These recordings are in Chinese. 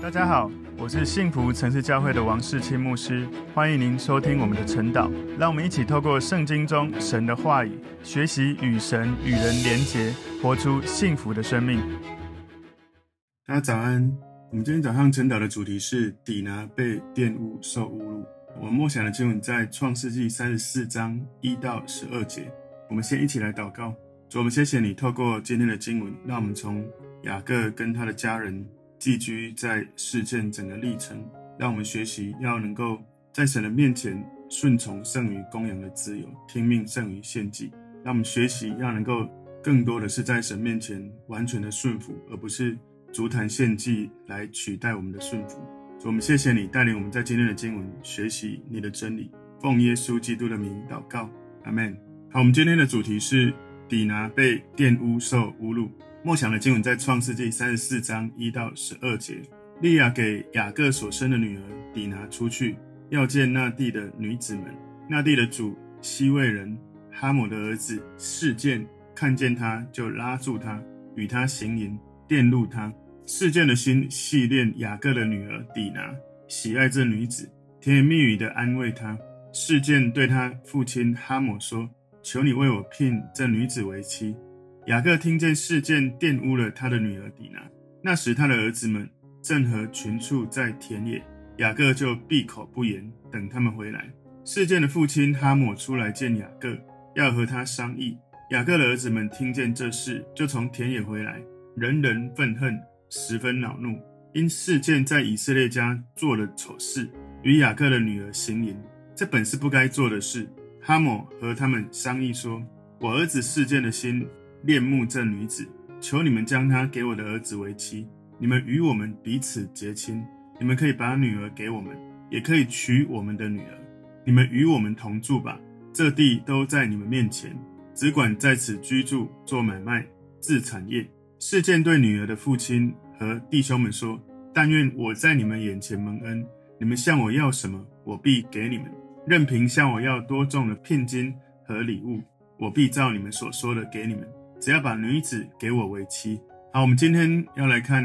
大家好，我是幸福城市教会的王世清牧师，欢迎您收听我们的晨祷。让我们一起透过圣经中神的话语，学习与神与人连结，活出幸福的生命。大家早安。我们今天早上晨祷的主题是底拿被玷污受侮辱。我们默想的经文在创世纪三十四章一到十二节。我们先一起来祷告。主，我们谢谢你透过今天的经文，让我们从雅各跟他的家人。寄居在事件整个历程，让我们学习要能够在神的面前顺从胜于公羊的自由，听命胜于献祭。让我们学习要能够更多的是在神面前完全的顺服，而不是筑坛献祭来取代我们的顺服。所以我们谢谢你带领我们在今天的经文学习你的真理，奉耶稣基督的名祷告，阿门。好，我们今天的主题是底拿被玷污受侮辱。默想的经文在创世纪三十四章一到十二节。利亚给雅各所生的女儿底拿出去，要见那地的女子们。那地的主希未人哈姆的儿子示剑看见他，就拉住他，与他行淫，玷辱他。示剑的心系恋雅各的女儿底拿，喜爱这女子，甜言蜜语的安慰她。示剑对他父亲哈姆说：“求你为我聘这女子为妻。”雅各听见事件玷污了他的女儿底拿，那时他的儿子们正和群畜在田野，雅各就闭口不言，等他们回来。事件的父亲哈姆出来见雅各，要和他商议。雅各的儿子们听见这事，就从田野回来，人人愤恨，十分恼怒，因事件在以色列家做了丑事，与雅各的女儿行淫，这本是不该做的事。哈姆和他们商议说：“我儿子事件的心。”恋慕这女子，求你们将她给我的儿子为妻。你们与我们彼此结亲，你们可以把女儿给我们，也可以娶我们的女儿。你们与我们同住吧，这地都在你们面前，只管在此居住，做买卖，置产业。事件对女儿的父亲和弟兄们说：但愿我在你们眼前蒙恩，你们向我要什么，我必给你们；任凭向我要多重的聘金和礼物，我必照你们所说的给你们。只要把女子给我为妻。好，我们今天要来看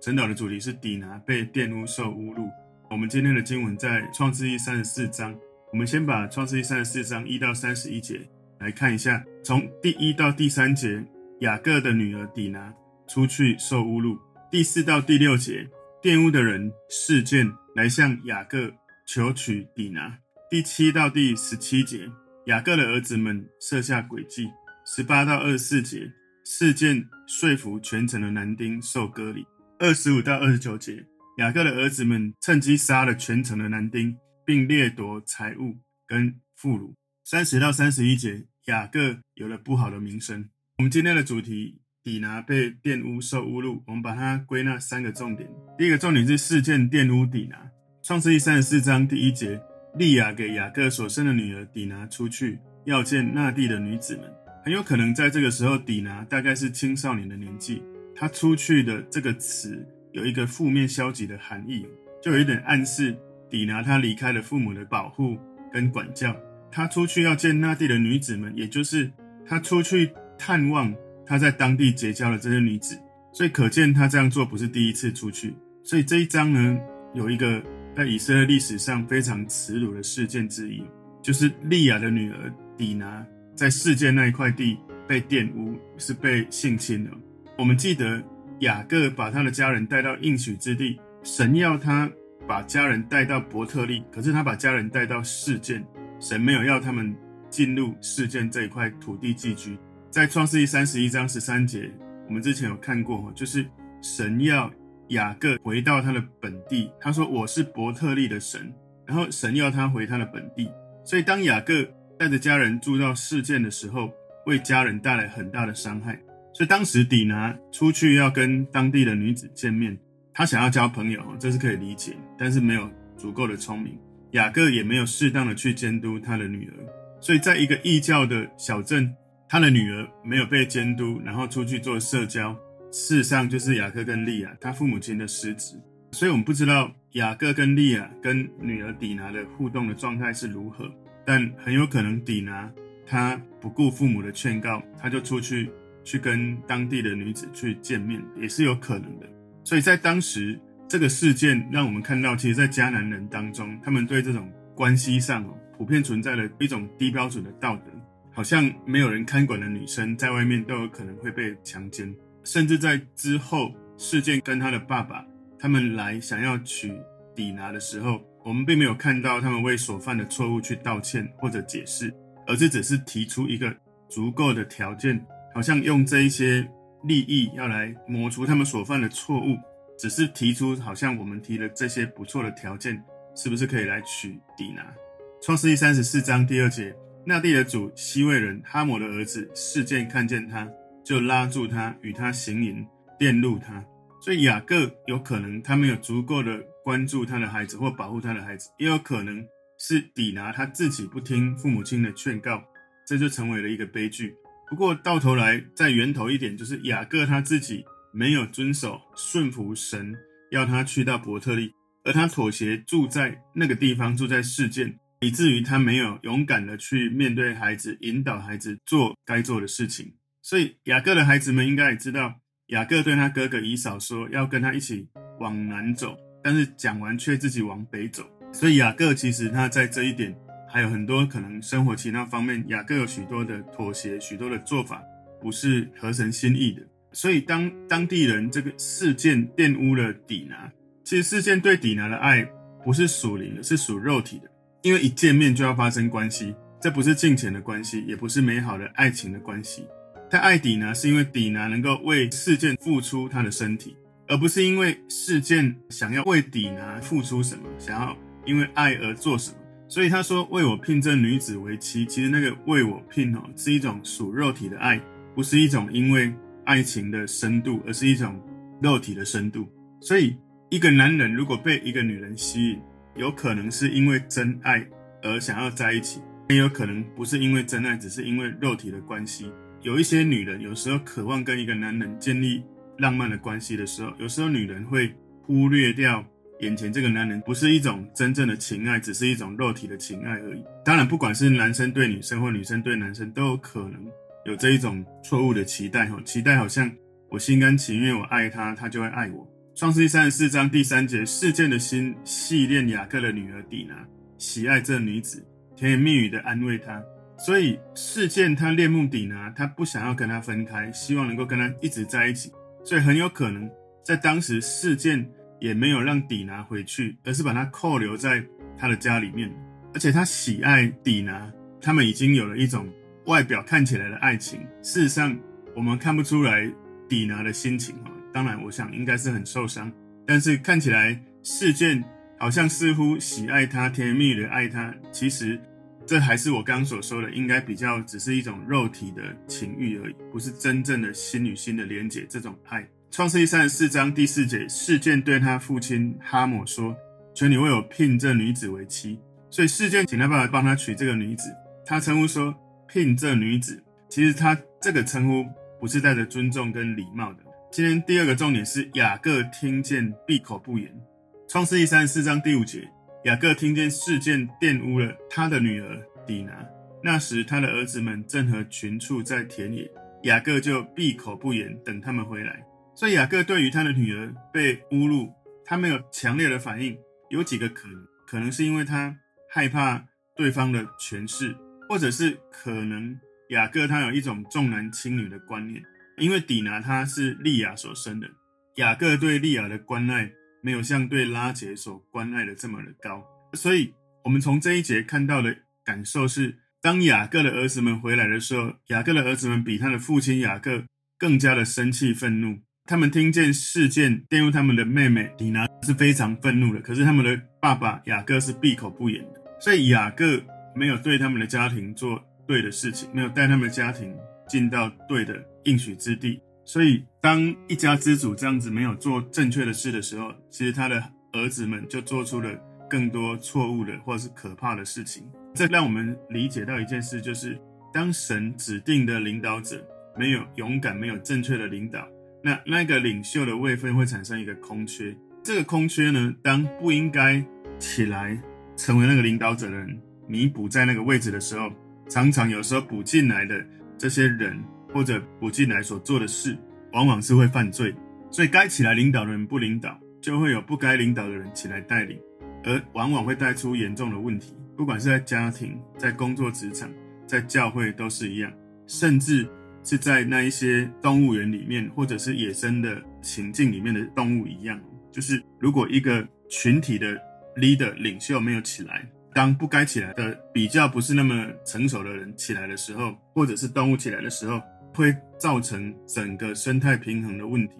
晨祷的主题是底拿被玷污受侮辱。我们今天的经文在创世记三十四章。我们先把创世记三十四章一到三十一节来看一下。从第一到第三节，雅各的女儿底拿出去受侮辱。第四到第六节，玷污的人事件来向雅各求娶底拿。第七到第十七节，雅各的儿子们设下诡计。十八到二十四节，事件说服全城的男丁受割礼。二十五到二十九节，雅各的儿子们趁机杀了全城的男丁，并掠夺财物跟妇孺。三十到三十一节，雅各有了不好的名声。我们今天的主题，底拿被玷污受侮辱，我们把它归纳三个重点。第一个重点是事件玷污底拿。创世记三十四章第一节，利亚给雅各所生的女儿底拿出去，要见那地的女子们。很有可能在这个时候，底拿大概是青少年的年纪。他出去的这个词有一个负面消极的含义，就有一点暗示底拿他离开了父母的保护跟管教。他出去要见那地的女子们，也就是他出去探望他在当地结交的这些女子。所以可见他这样做不是第一次出去。所以这一章呢，有一个在以色列历史上非常耻辱的事件之一，就是利亚的女儿底拿。在世界那一块地被玷污，是被性侵了。我们记得雅各把他的家人带到应许之地，神要他把家人带到伯特利，可是他把家人带到世界，神没有要他们进入世界这一块土地寄居。在创世记三十一章十三节，我们之前有看过，就是神要雅各回到他的本地，他说我是伯特利的神，然后神要他回他的本地，所以当雅各。带着家人住到事件的时候，为家人带来很大的伤害。所以当时底拿出去要跟当地的女子见面，他想要交朋友，这是可以理解，但是没有足够的聪明。雅各也没有适当的去监督他的女儿，所以在一个异教的小镇，他的女儿没有被监督，然后出去做社交，事实上就是雅各跟利亚他父母亲的失职。所以我们不知道雅各跟利亚跟女儿底拿的互动的状态是如何。但很有可能底拿他不顾父母的劝告，他就出去去跟当地的女子去见面，也是有可能的。所以在当时这个事件让我们看到，其实，在迦南人当中，他们对这种关系上哦，普遍存在了一种低标准的道德，好像没有人看管的女生在外面都有可能会被强奸，甚至在之后事件跟他的爸爸他们来想要娶底拿的时候，我们并没有看到他们为所犯的错误去道歉或者解释，而是只是提出一个足够的条件，好像用这一些利益要来抹除他们所犯的错误。只是提出，好像我们提了这些不错的条件，是不是可以来取抵拿？创世纪三十四章第二节，那地的主希未人哈摩的儿子示剑看见他，就拉住他，与他行淫，玷辱他。所以雅各有可能他没有足够的关注他的孩子或保护他的孩子，也有可能是抵拿他自己不听父母亲的劝告，这就成为了一个悲剧。不过到头来，在源头一点，就是雅各他自己。没有遵守顺服神要他去到伯特利，而他妥协住在那个地方，住在示剑，以至于他没有勇敢的去面对孩子，引导孩子做该做的事情。所以雅各的孩子们应该也知道，雅各对他哥哥以扫说要跟他一起往南走，但是讲完却自己往北走。所以雅各其实他在这一点还有很多可能生活其他方面，雅各有许多的妥协，许多的做法不是合神心意的。所以，当当地人这个事件玷污了底拿，其实事件对底拿的爱不是属灵的，是属肉体的。因为一见面就要发生关系，这不是金钱的关系，也不是美好的爱情的关系。他爱底拿，是因为底拿能够为事件付出他的身体，而不是因为事件想要为底拿付出什么，想要因为爱而做什么。所以他说：“为我聘这女子为妻。”其实那个为我聘哦，是一种属肉体的爱，不是一种因为。爱情的深度，而是一种肉体的深度。所以，一个男人如果被一个女人吸引，有可能是因为真爱而想要在一起，也有可能不是因为真爱，只是因为肉体的关系。有一些女人有时候渴望跟一个男人建立浪漫的关系的时候，有时候女人会忽略掉眼前这个男人不是一种真正的情爱，只是一种肉体的情爱而已。当然，不管是男生对女生或女生对男生，都有可能。有这一种错误的期待，哈期待好像我心甘情愿，我爱他，他就会爱我。创世记三十四章第三节，事件的心系恋雅各的女儿底拿，喜爱这女子，甜言蜜语的安慰她。所以事件他恋慕底拿，他不想要跟她分开，希望能够跟她一直在一起。所以很有可能在当时事件也没有让底拿回去，而是把他扣留在他的家里面。而且他喜爱底拿，他们已经有了一种。外表看起来的爱情，事实上我们看不出来底拿的心情哈。当然，我想应该是很受伤，但是看起来事件好像似乎喜爱他，甜蜜的爱他。其实这还是我刚刚所说的，应该比较只是一种肉体的情欲而已，不是真正的心与心的连结。这种爱，创世记三十四章第四节，示剑对他父亲哈姆说：“求你为我聘这女子为妻。”所以示剑请他爸爸帮他娶这个女子，他称呼说。聘这女子，其实他这个称呼不是带着尊重跟礼貌的。今天第二个重点是雅各听见闭口不言。创世记三十四章第五节，雅各听见事件玷污了他的女儿底拿，那时他的儿子们正和群畜在田野，雅各就闭口不言，等他们回来。所以雅各对于他的女儿被侮辱，他没有强烈的反应，有几个可能，可能是因为他害怕对方的权势。或者是可能雅各他有一种重男轻女的观念，因为底拿他是利亚所生的，雅各对利亚的关爱没有像对拉结所关爱的这么的高，所以我们从这一节看到的感受是，当雅各的儿子们回来的时候，雅各的儿子们比他的父亲雅各更加的生气愤怒，他们听见事件玷污他们的妹妹底拿是非常愤怒的，可是他们的爸爸雅各是闭口不言的，所以雅各。没有对他们的家庭做对的事情，没有带他们的家庭进到对的应许之地，所以当一家之主这样子没有做正确的事的时候，其实他的儿子们就做出了更多错误的或是可怕的事情。这让我们理解到一件事，就是当神指定的领导者没有勇敢、没有正确的领导，那那个领袖的位分会产生一个空缺。这个空缺呢，当不应该起来成为那个领导者的人。弥补在那个位置的时候，常常有时候补进来的这些人，或者不进来所做的事，往往是会犯罪。所以该起来领导的人不领导，就会有不该领导的人起来带领，而往往会带出严重的问题。不管是在家庭、在工作职场、在教会都是一样，甚至是在那一些动物园里面，或者是野生的情境里面的动物一样，就是如果一个群体的 leader 领袖没有起来，当不该起来的比较不是那么成熟的人起来的时候，或者是动物起来的时候，会造成整个生态平衡的问题。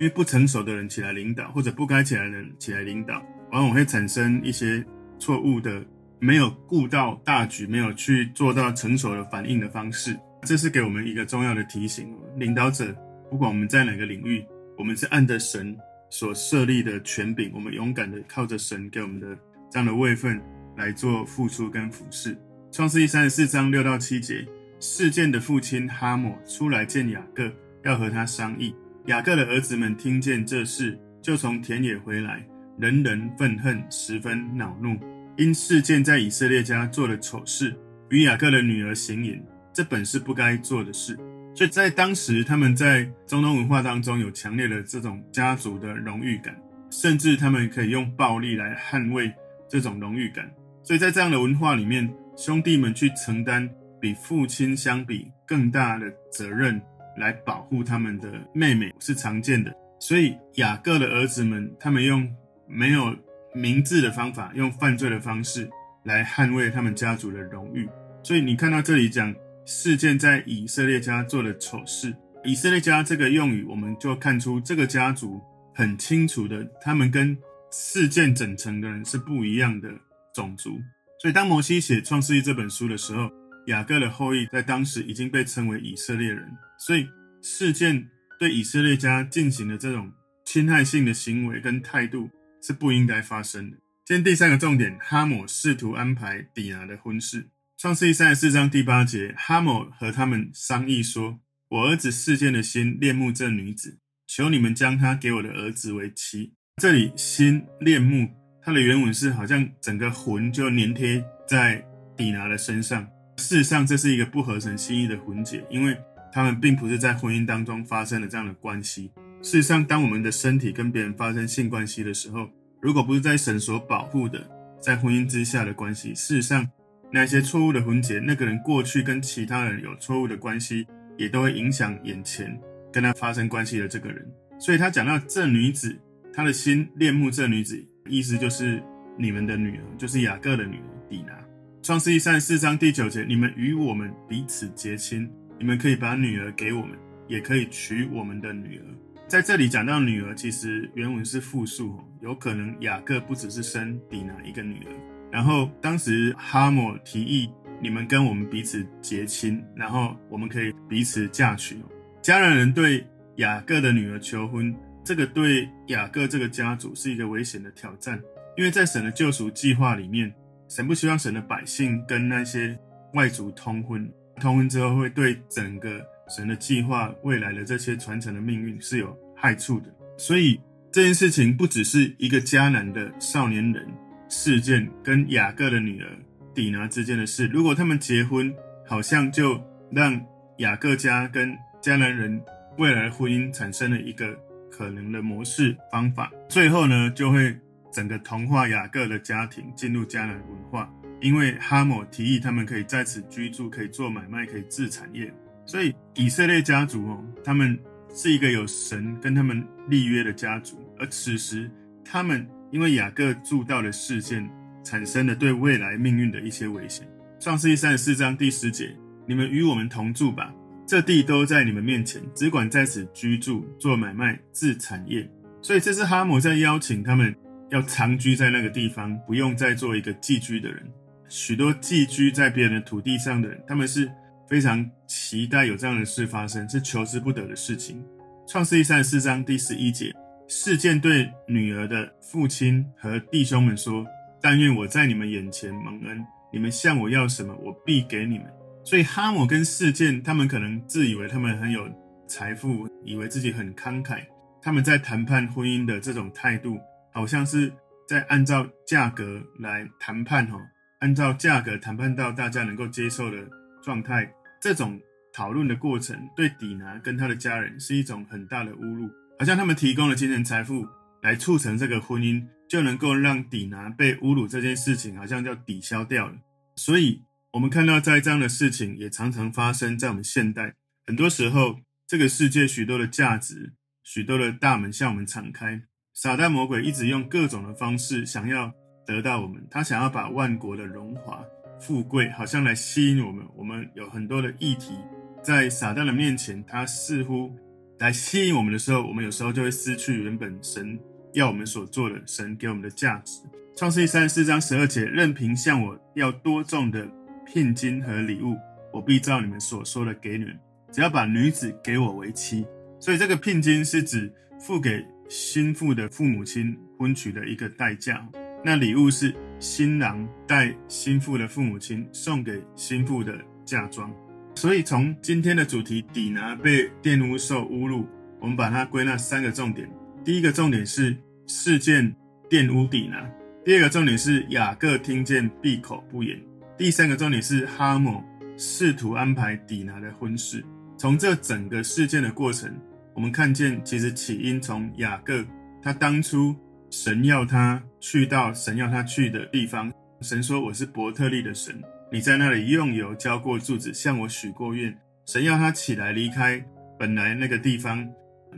因为不成熟的人起来领导，或者不该起来的人起来领导，往往会产生一些错误的，没有顾到大局，没有去做到成熟的反应的方式。这是给我们一个重要的提醒：领导者，不管我们在哪个领域，我们是按着神所设立的权柄，我们勇敢的靠着神给我们的这样的位分来做付出跟服侍。创世记三十四章六到七节，事件的父亲哈姆出来见雅各，要和他商议。雅各的儿子们听见这事，就从田野回来，人人愤恨，十分恼怒，因事件在以色列家做了丑事，与雅各的女儿行淫，这本是不该做的事。所以在当时，他们在中东文化当中有强烈的这种家族的荣誉感，甚至他们可以用暴力来捍卫这种荣誉感。所以在这样的文化里面，兄弟们去承担比父亲相比更大的责任。来保护他们的妹妹是常见的，所以雅各的儿子们，他们用没有明智的方法，用犯罪的方式来捍卫他们家族的荣誉。所以你看到这里讲事件在以色列家做了丑事，以色列家这个用语，我们就看出这个家族很清楚的，他们跟事件整城的人是不一样的种族。所以当摩西写创世记这本书的时候，雅各的后裔在当时已经被称为以色列人，所以事件对以色列家进行的这种侵害性的行为跟态度是不应该发生的。今天第三个重点，哈姆试图安排底拿的婚事。创世记三十四章第八节，哈姆和他们商议说：“我儿子事件的心恋慕这女子，求你们将她给我的儿子为妻。”这里心恋慕，它的原文是好像整个魂就粘贴在底拿的身上。事实上，这是一个不合神心意的婚结，因为他们并不是在婚姻当中发生了这样的关系。事实上，当我们的身体跟别人发生性关系的时候，如果不是在神所保护的，在婚姻之下的关系，事实上，那些错误的婚结，那个人过去跟其他人有错误的关系，也都会影响眼前跟他发生关系的这个人。所以他讲到这女子，他的心恋慕这女子，意思就是你们的女儿，就是雅各的女儿底拿。创世记三十四章第九节，你们与我们彼此结亲，你们可以把女儿给我们，也可以娶我们的女儿。在这里讲到女儿，其实原文是复数，有可能雅各不只是生底拿一个女儿。然后当时哈姆提议，你们跟我们彼此结亲，然后我们可以彼此嫁娶。迦南人对雅各的女儿求婚，这个对雅各这个家族是一个危险的挑战，因为在神的救赎计划里面。神不希望神的百姓跟那些外族通婚，通婚之后会对整个神的计划未来的这些传承的命运是有害处的。所以这件事情不只是一个迦南的少年人事件跟雅各的女儿底拿之间的事。如果他们结婚，好像就让雅各家跟迦南人未来的婚姻产生了一个可能的模式方法，最后呢就会。整个同化雅各的家庭进入迦南文化，因为哈姆提议他们可以在此居住，可以做买卖，可以置产业，所以以色列家族哦，他们是一个有神跟他们立约的家族。而此时，他们因为雅各助道的事件，产生了对未来命运的一些危险。创世记三十四章第十节：你们与我们同住吧，这地都在你们面前，只管在此居住，做买卖，置产业。所以这是哈姆在邀请他们。要长居在那个地方，不用再做一个寄居的人。许多寄居在别人的土地上的人，他们是非常期待有这样的事发生，是求之不得的事情。创世记三十四章第十一节，示剑对女儿的父亲和弟兄们说：“但愿我在你们眼前蒙恩，你们向我要什么，我必给你们。”所以哈姆跟示剑，他们可能自以为他们很有财富，以为自己很慷慨，他们在谈判婚姻的这种态度。好像是在按照价格来谈判哈，按照价格谈判到大家能够接受的状态，这种讨论的过程对底拿跟他的家人是一种很大的侮辱。好像他们提供了精神财富来促成这个婚姻，就能够让底拿被侮辱这件事情好像就抵消掉了。所以，我们看到在这样的事情也常常发生在我们现代。很多时候，这个世界许多的价值、许多的大门向我们敞开，撒旦魔鬼一直用各种的方式想要得到我们，他想要把万国的荣华富贵，好像来吸引我们。我们有很多的议题在撒旦的面前，他似乎来吸引我们的时候，我们有时候就会失去原本神。要我们所做的，神给我们的价值。创世纪三十四章十二节，任凭向我要多重的聘金和礼物，我必照你们所说的给你们。只要把女子给我为妻。所以这个聘金是指付给新妇的父母亲婚娶的一个代价。那礼物是新郎带新妇的父母亲送给新妇的嫁妆。所以从今天的主题，底拿被玷污受侮辱，我们把它归纳三个重点。第一个重点是事件玷污底拿，第二个重点是雅各听见闭口不言，第三个重点是哈姆试图安排底拿的婚事。从这整个事件的过程，我们看见其实起因从雅各，他当初神要他去到神要他去的地方，神说，我是伯特利的神，你在那里用油浇过柱子，向我许过愿，神要他起来离开本来那个地方。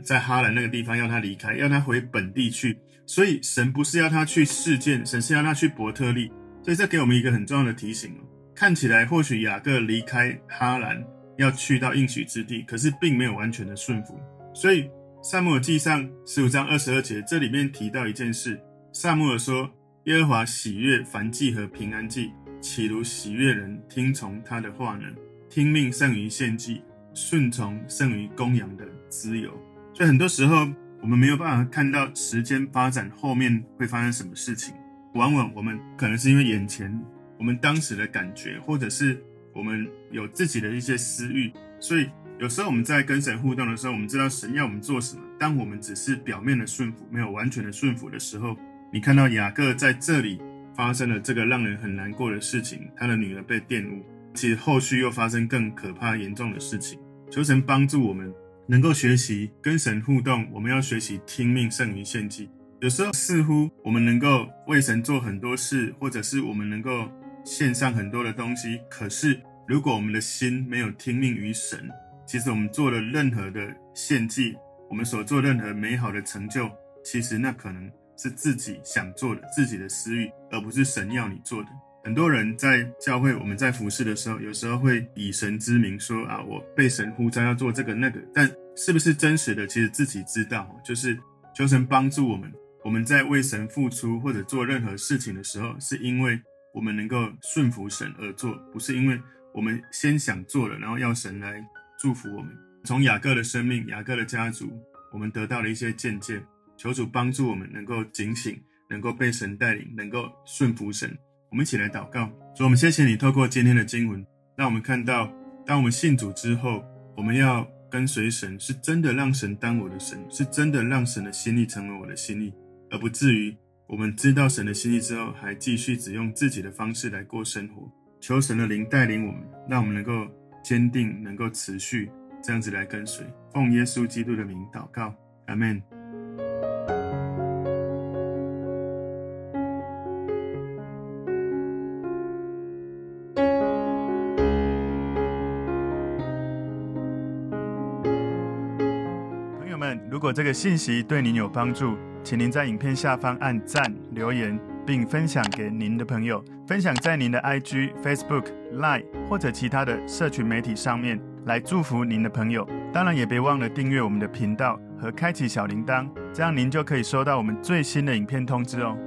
在哈兰那个地方，要他离开，要他回本地去。所以神不是要他去示剑，神是要他去伯特利。所以这给我们一个很重要的提醒哦。看起来或许雅各离开哈兰要去到应许之地，可是并没有完全的顺服。所以撒母耳记上十五章二十二节，这里面提到一件事：撒母耳说，耶和华喜悦燔祭和平安祭，岂如喜悦人听从他的话呢？听命胜于献祭，顺从胜于公羊的脂油。所以很多时候，我们没有办法看到时间发展后面会发生什么事情。往往我们可能是因为眼前我们当时的感觉，或者是我们有自己的一些私欲。所以有时候我们在跟神互动的时候，我们知道神要我们做什么。当我们只是表面的顺服，没有完全的顺服的时候，你看到雅各在这里发生了这个让人很难过的事情，他的女儿被玷污。其实后续又发生更可怕、严重的事情。求神帮助我们。能够学习跟神互动，我们要学习听命胜于献祭。有时候似乎我们能够为神做很多事，或者是我们能够献上很多的东西。可是如果我们的心没有听命于神，其实我们做了任何的献祭，我们所做任何美好的成就，其实那可能是自己想做的，自己的私欲，而不是神要你做的。很多人在教会，我们在服侍的时候，有时候会以神之名说啊，我被神呼召要做这个那个，但是不是真实的，其实自己知道。就是求神帮助我们，我们在为神付出或者做任何事情的时候，是因为我们能够顺服神而做，不是因为我们先想做了，然后要神来祝福我们。从雅各的生命、雅各的家族，我们得到了一些见解。求主帮助我们能够警醒，能够被神带领，能够顺服神。我们一起来祷告，主，我们谢谢你透过今天的经文，让我们看到，当我们信主之后，我们要跟随神，是真的让神当我的神，是真的让神的心意成为我的心意，而不至于我们知道神的心意之后，还继续只用自己的方式来过生活。求神的灵带领我们，让我们能够坚定，能够持续这样子来跟随。奉耶稣基督的名祷告，阿门。如果这个信息对您有帮助，请您在影片下方按赞、留言，并分享给您的朋友，分享在您的 IG、Facebook、Line 或者其他的社群媒体上面，来祝福您的朋友。当然，也别忘了订阅我们的频道和开启小铃铛，这样您就可以收到我们最新的影片通知哦。